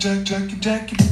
Jackie, Jackie, Jackie,